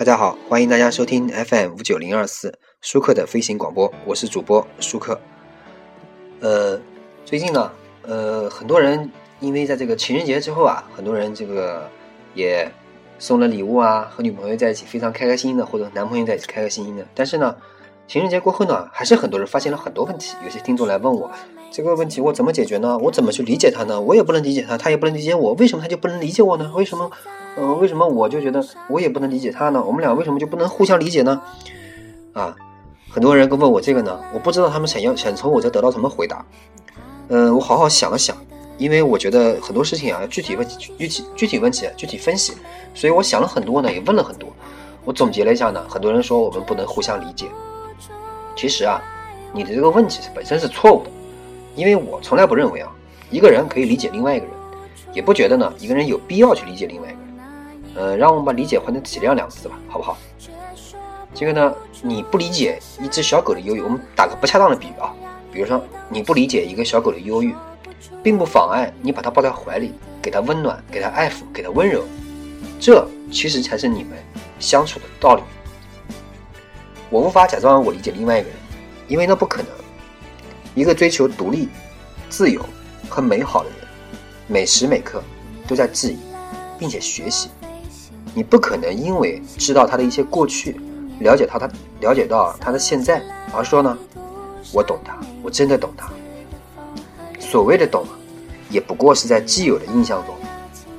大家好，欢迎大家收听 FM 五九零二四舒克的飞行广播，我是主播舒克。呃，最近呢，呃，很多人因为在这个情人节之后啊，很多人这个也送了礼物啊，和女朋友在一起非常开开心心的，或者男朋友在一起开开心心的。但是呢，情人节过后呢，还是很多人发现了很多问题。有些听众来问我这个问题我怎么解决呢？我怎么去理解他呢？我也不能理解他，他也不能理解我，为什么他就不能理解我呢？为什么？嗯，为什么我就觉得我也不能理解他呢？我们俩为什么就不能互相理解呢？啊，很多人都问我这个呢，我不知道他们想要想从我这得到什么回答。嗯，我好好想了想，因为我觉得很多事情啊，具体问、具体具体问题、具体分析，所以我想了很多呢，也问了很多。我总结了一下呢，很多人说我们不能互相理解。其实啊，你的这个问题本身是错误的，因为我从来不认为啊，一个人可以理解另外一个人，也不觉得呢，一个人有必要去理解另外一个人。呃，让我们把理解换成体谅两个字吧，好不好？这个呢，你不理解一只小狗的忧郁，我们打个不恰当的比喻啊，比如说你不理解一个小狗的忧郁，并不妨碍你把它抱在怀里，给它温暖，给它爱抚，给它温柔，这其实才是你们相处的道理。我无法假装我理解另外一个人，因为那不可能。一个追求独立、自由和美好的人，每时每刻都在质疑，并且学习。你不可能因为知道他的一些过去，了解他，他了解到他的现在，而说呢，我懂他，我真的懂他。所谓的懂，也不过是在既有的印象中，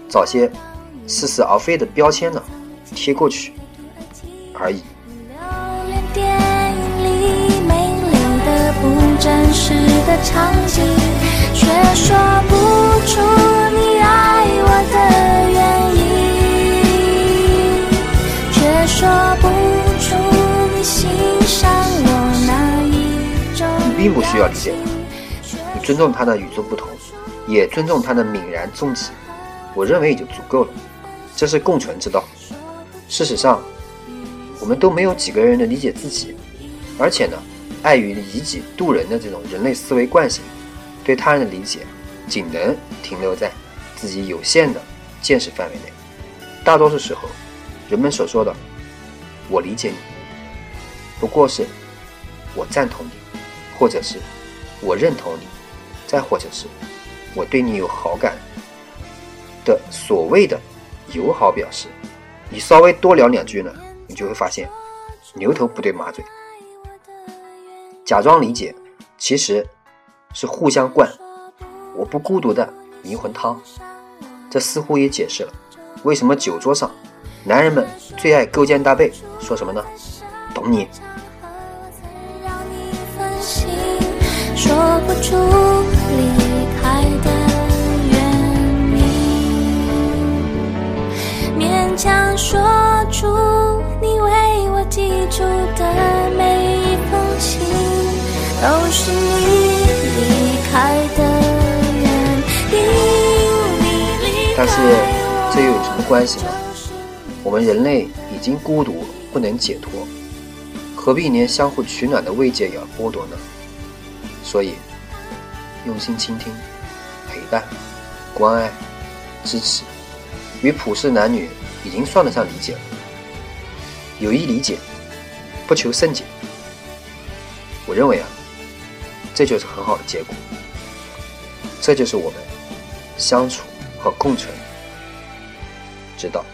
找些似是而非的标签呢贴过去而已。却说说不出你欣赏我哪一种。你并不需要理解他，你尊重他的与众不同，也尊重他的泯然众己，我认为也就足够了。这是共存之道。事实上，我们都没有几个人能理解自己，而且呢，碍于以己度人的这种人类思维惯性，对他人的理解仅能停留在自己有限的见识范围内。大多数时候，人们所说的。我理解你，不过是我赞同你，或者是我认同你，再或者是我对你有好感的所谓的友好表示。你稍微多聊两句呢，你就会发现牛头不对马嘴。假装理解，其实是互相灌我不孤独的迷魂汤。这似乎也解释了为什么酒桌上。男人们最爱勾肩搭背，说什么呢？懂你。说不出离开的原因，勉强说出你为我寄出的每一封信，都是你离开的原因。但是这又有什么关系呢？我们人类已经孤独不能解脱，何必连相互取暖的慰藉也要剥夺呢？所以，用心倾听、陪伴、关爱、支持，与普世男女已经算得上理解了。有意理解，不求甚解。我认为啊，这就是很好的结果。这就是我们相处和共存之道。